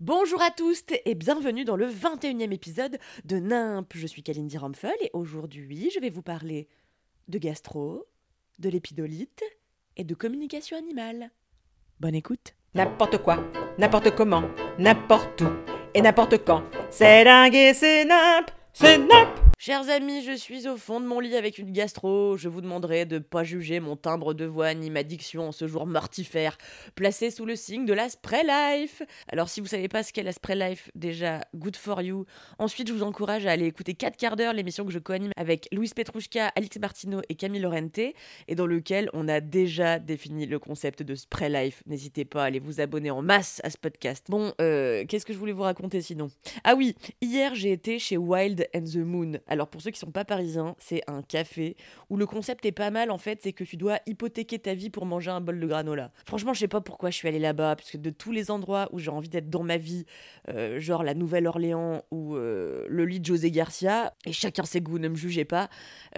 Bonjour à tous et bienvenue dans le 21e épisode de NIMP. Je suis Kalindi Ramphel et aujourd'hui je vais vous parler de gastro, de l'épidolite et de communication animale. Bonne écoute. N'importe quoi, n'importe comment, n'importe où et n'importe quand. C'est dingue et c'est nimp, c'est nimp. Chers amis, je suis au fond de mon lit avec une gastro. Je vous demanderai de pas juger mon timbre de voix ni ma diction en ce jour mortifère, placé sous le signe de la Spray Life. Alors, si vous savez pas ce qu'est la Spray Life, déjà, good for you. Ensuite, je vous encourage à aller écouter 4 quarts d'heure, l'émission que je co-anime avec Louis Petrouchka, Alix Martineau et Camille Lorente, et dans lequel on a déjà défini le concept de Spray Life. N'hésitez pas à aller vous abonner en masse à ce podcast. Bon, euh, qu'est-ce que je voulais vous raconter sinon? Ah oui, hier j'ai été chez Wild and the Moon. Alors pour ceux qui sont pas parisiens, c'est un café où le concept est pas mal en fait, c'est que tu dois hypothéquer ta vie pour manger un bol de granola. Franchement, je sais pas pourquoi je suis allée là-bas, parce que de tous les endroits où j'ai envie d'être dans ma vie, euh, genre la Nouvelle-Orléans ou euh, le lit de José Garcia, et chacun ses goûts, ne me jugez pas,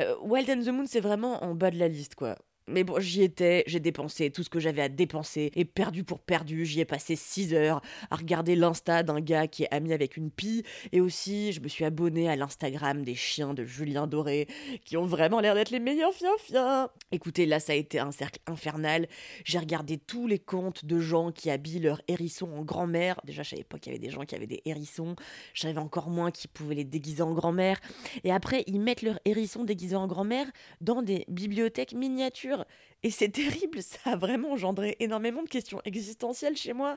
euh, Wild and the Moon c'est vraiment en bas de la liste quoi. Mais bon, j'y étais, j'ai dépensé tout ce que j'avais à dépenser, et perdu pour perdu, j'y ai passé 6 heures à regarder l'insta d'un gars qui est ami avec une pie, et aussi je me suis abonné à l'Instagram des chiens de Julien Doré, qui ont vraiment l'air d'être les meilleurs fiens-fiens. Écoutez, là ça a été un cercle infernal, j'ai regardé tous les comptes de gens qui habillent leurs hérissons en grand-mère, déjà je savais pas qu'il y avait des gens qui avaient des hérissons, je savais encore moins qui pouvaient les déguiser en grand-mère, et après ils mettent leurs hérissons déguisés en grand-mère dans des bibliothèques miniatures. Et c'est terrible, ça a vraiment engendré énormément de questions existentielles chez moi,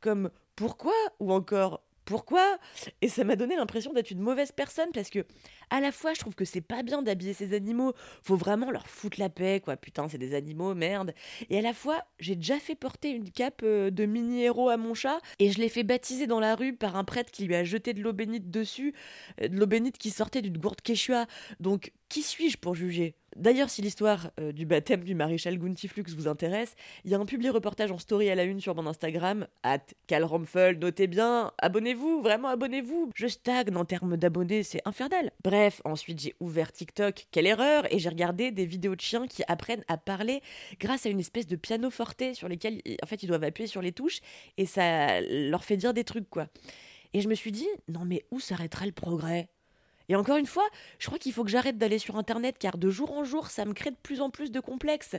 comme pourquoi ou encore pourquoi? Et ça m'a donné l'impression d'être une mauvaise personne parce que, à la fois, je trouve que c'est pas bien d'habiller ces animaux, faut vraiment leur foutre la paix, quoi. Putain, c'est des animaux, merde. Et à la fois, j'ai déjà fait porter une cape euh, de mini-héros à mon chat et je l'ai fait baptiser dans la rue par un prêtre qui lui a jeté de l'eau bénite dessus, euh, de l'eau bénite qui sortait d'une gourde quechua. Donc, qui suis-je pour juger? D'ailleurs, si l'histoire euh, du baptême du maréchal Guntiflux vous intéresse, il y a un publié reportage en story à la une sur mon Instagram, at calromfel, notez bien, abonnez-vous, vraiment abonnez-vous. Je stagne en termes d'abonnés, c'est infernal. Bref, ensuite j'ai ouvert TikTok, quelle erreur, et j'ai regardé des vidéos de chiens qui apprennent à parler grâce à une espèce de piano forte sur lesquels, en fait, ils doivent appuyer sur les touches, et ça leur fait dire des trucs, quoi. Et je me suis dit, non mais où s'arrêtera le progrès? Et encore une fois, je crois qu'il faut que j'arrête d'aller sur Internet car de jour en jour, ça me crée de plus en plus de complexes.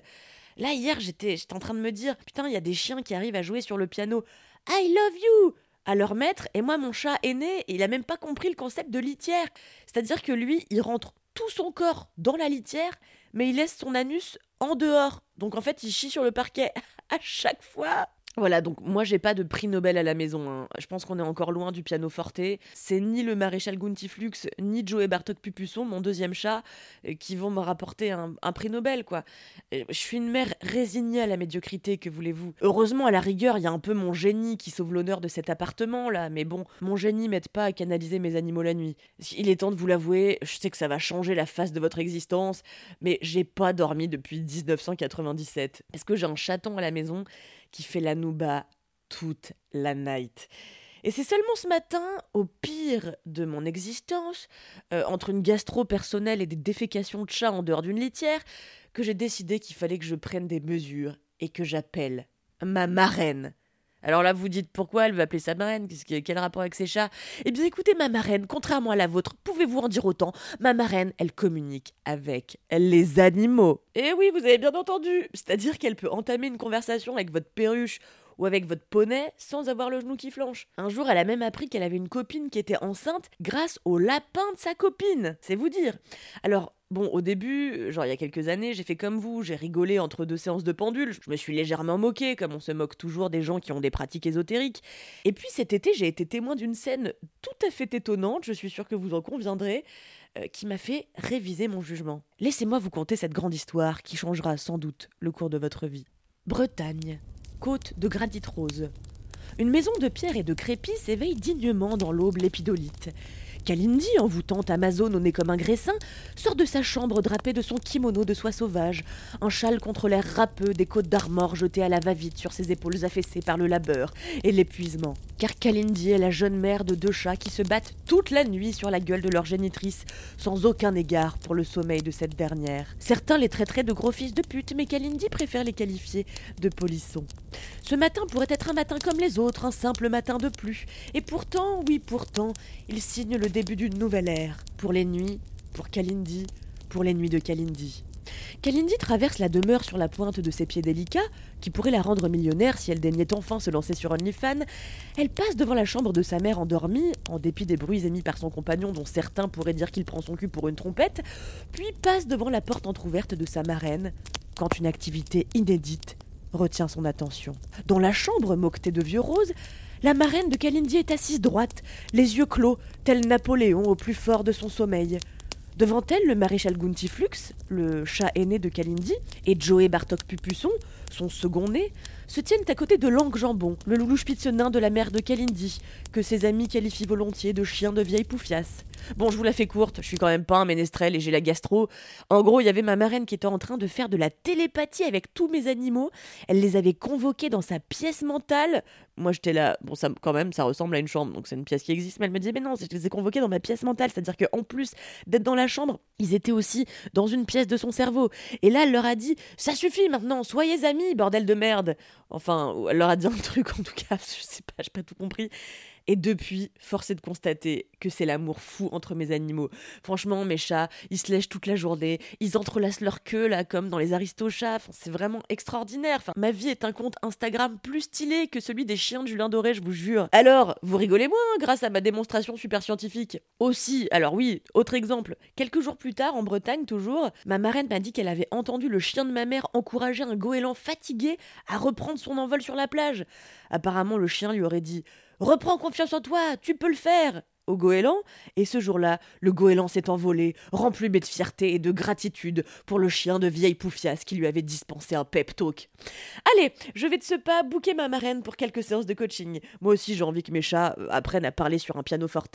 Là, hier, j'étais en train de me dire, putain, il y a des chiens qui arrivent à jouer sur le piano. I love you à leur maître, et moi, mon chat est né, et il a même pas compris le concept de litière. C'est-à-dire que lui, il rentre tout son corps dans la litière, mais il laisse son anus en dehors. Donc en fait, il chie sur le parquet à chaque fois. Voilà, donc moi j'ai pas de prix Nobel à la maison. hein. Je pense qu'on est encore loin du piano forte. C'est ni le maréchal Guntiflux, ni Joe et Bartok Pupusson, mon deuxième chat, euh, qui vont me rapporter un, prix Nobel, quoi. Euh, Je suis une mère résignée à la médiocrité, que voulez-vous. Heureusement, à la rigueur, il y a un peu mon génie qui sauve l'honneur de cet appartement, là. Mais bon, mon génie m'aide pas à canaliser mes animaux la nuit. Il est temps de vous l'avouer, je sais que ça va changer la face de votre existence, mais j'ai pas dormi depuis 1997. Parce que j'ai un chaton à la maison? Qui fait la nouba toute la night. Et c'est seulement ce matin, au pire de mon existence, euh, entre une gastro personnelle et des défécations de chat en dehors d'une litière, que j'ai décidé qu'il fallait que je prenne des mesures et que j'appelle ma marraine. Alors là, vous dites pourquoi elle veut appeler sa marraine? Quel rapport avec ses chats? Eh bien, écoutez, ma marraine, contrairement à la vôtre, pouvez-vous en dire autant? Ma marraine, elle communique avec les animaux. Eh oui, vous avez bien entendu. C'est-à-dire qu'elle peut entamer une conversation avec votre perruche ou avec votre poney sans avoir le genou qui flanche. Un jour, elle a même appris qu'elle avait une copine qui était enceinte grâce au lapin de sa copine. C'est vous dire. Alors, Bon, au début, genre il y a quelques années, j'ai fait comme vous, j'ai rigolé entre deux séances de pendule, je me suis légèrement moqué, comme on se moque toujours des gens qui ont des pratiques ésotériques. Et puis cet été, j'ai été témoin d'une scène tout à fait étonnante, je suis sûre que vous en conviendrez, euh, qui m'a fait réviser mon jugement. Laissez-moi vous conter cette grande histoire qui changera sans doute le cours de votre vie. Bretagne. Côte de granit rose. Une maison de pierre et de crépi s'éveille dignement dans l'aube lépidolite. Kalindi, envoûtante Amazon au nez comme un graissin, sort de sa chambre drapée de son kimono de soie sauvage, un châle contre l'air râpeux des côtes d'armor jetées à la va-vite sur ses épaules affaissées par le labeur et l'épuisement. Car Kalindi est la jeune mère de deux chats qui se battent toute la nuit sur la gueule de leur génitrice, sans aucun égard pour le sommeil de cette dernière. Certains les traiteraient de gros fils de pute, mais Kalindi préfère les qualifier de polissons. Ce matin pourrait être un matin comme les autres, un simple matin de plus. Et pourtant, oui, pourtant, il signe le début d'une nouvelle ère. Pour les nuits, pour Kalindi, pour les nuits de Kalindi. Kalindi traverse la demeure sur la pointe de ses pieds délicats, qui pourrait la rendre millionnaire si elle daignait enfin se lancer sur OnlyFans. Elle passe devant la chambre de sa mère endormie, en dépit des bruits émis par son compagnon dont certains pourraient dire qu'il prend son cul pour une trompette, puis passe devant la porte entr'ouverte de sa marraine, quand une activité inédite retient son attention. Dans la chambre moquetée de vieux roses, la marraine de Kalindi est assise droite, les yeux clos, tel Napoléon au plus fort de son sommeil. Devant elle, le maréchal Guntiflux, le chat aîné de Kalindi, et Joey Bartok Pupusson, son second né, se tiennent à côté de Lang Jambon, le loulou spitz nain de la mère de Kalindi, que ses amis qualifient volontiers de chien de vieille poufiasse. Bon, je vous la fais courte, je suis quand même pas un ménestrel et j'ai la gastro. En gros, il y avait ma marraine qui était en train de faire de la télépathie avec tous mes animaux. Elle les avait convoqués dans sa pièce mentale. Moi, j'étais là, bon, ça, quand même, ça ressemble à une chambre, donc c'est une pièce qui existe. Mais elle me disait, mais non, je les ai convoqués dans ma pièce mentale. C'est-à-dire qu'en plus d'être dans la chambre, ils étaient aussi dans une pièce de son cerveau. Et là, elle leur a dit, ça suffit maintenant, soyez amis, bordel de merde. Enfin, elle leur a dit un truc, en tout cas, je sais pas, j'ai pas tout compris. Et depuis, force est de constater que c'est l'amour fou entre mes animaux. Franchement, mes chats, ils se lèchent toute la journée, ils entrelacent leur queue là, comme dans les aristochats. C'est vraiment extraordinaire. Ma vie est un compte Instagram plus stylé que celui des chiens de Julien Doré, je vous jure. Alors, vous rigolez moins grâce à ma démonstration super scientifique. Aussi, alors oui, autre exemple. Quelques jours plus tard, en Bretagne toujours, ma marraine m'a dit qu'elle avait entendu le chien de ma mère encourager un goéland fatigué à reprendre son envol sur la plage. Apparemment, le chien lui aurait dit Reprends confiance en toi, tu peux le faire au goéland, et ce jour-là, le goéland s'est envolé, remplumé de fierté et de gratitude pour le chien de vieille poufiasse qui lui avait dispensé un pep talk. Allez, je vais de ce pas bouquer ma marraine pour quelques séances de coaching. Moi aussi, j'ai envie que mes chats apprennent à parler sur un piano forte,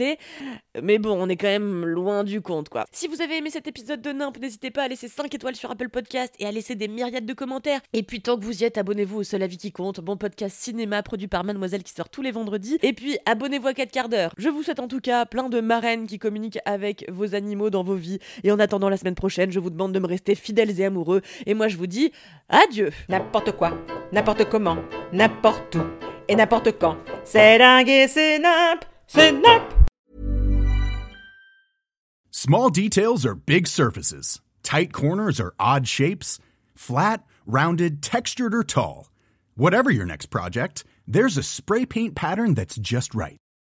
mais bon, on est quand même loin du compte, quoi. Si vous avez aimé cet épisode de Nimp, n'hésitez pas à laisser 5 étoiles sur Apple Podcast et à laisser des myriades de commentaires. Et puis, tant que vous y êtes, abonnez-vous au Seul Avis qui compte, bon podcast cinéma produit par Mademoiselle qui sort tous les vendredis. Et puis, abonnez-vous à 4 quarts d'heure. Je vous souhaite en tout cas plein de marraines qui communiquent avec vos animaux dans vos vies. Et en attendant la semaine prochaine, je vous demande de me rester fidèles et amoureux. Et moi, je vous dis adieu. N'importe quoi, n'importe comment, n'importe où et n'importe quand. C'est dingue et c'est nimp, c'est nimp. Small details are big surfaces. Tight corners are odd shapes. Flat, rounded, textured, or tall. Whatever your next project, there's a spray paint pattern that's just right.